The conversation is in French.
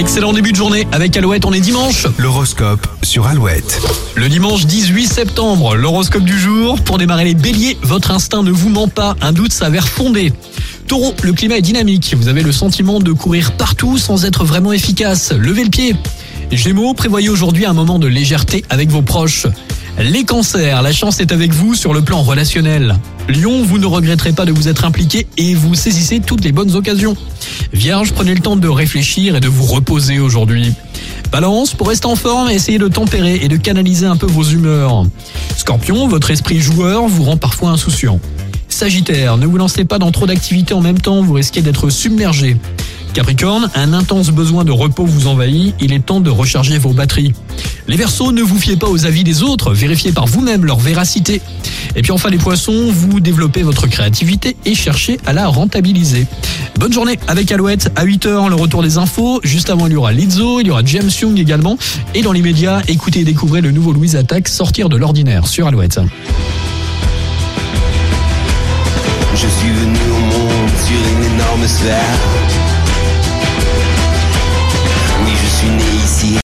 Excellent début de journée avec Alouette, on est dimanche. L'horoscope sur Alouette. Le dimanche 18 septembre, l'horoscope du jour. Pour démarrer les béliers, votre instinct ne vous ment pas, un doute s'avère fondé. Taureau, le climat est dynamique, vous avez le sentiment de courir partout sans être vraiment efficace. Levez le pied. Gémeaux, prévoyez aujourd'hui un moment de légèreté avec vos proches. Les cancers, la chance est avec vous sur le plan relationnel. Lion, vous ne regretterez pas de vous être impliqué et vous saisissez toutes les bonnes occasions. Vierge, prenez le temps de réfléchir et de vous reposer aujourd'hui. Balance, pour rester en forme, essayez de tempérer et de canaliser un peu vos humeurs. Scorpion, votre esprit joueur vous rend parfois insouciant. Sagittaire, ne vous lancez pas dans trop d'activités en même temps, vous risquez d'être submergé. Capricorne, un intense besoin de repos vous envahit, il est temps de recharger vos batteries. Les Verseaux, ne vous fiez pas aux avis des autres, vérifiez par vous-même leur véracité. Et puis enfin les Poissons, vous développez votre créativité et cherchez à la rentabiliser. Bonne journée avec Alouette, à 8h le retour des infos, juste avant il y aura Lizzo, il y aura James Young également, et dans les médias, écoutez et découvrez le nouveau Louise Attaque sortir de l'ordinaire sur Alouette. Je suis venu au monde sur une énorme sphère.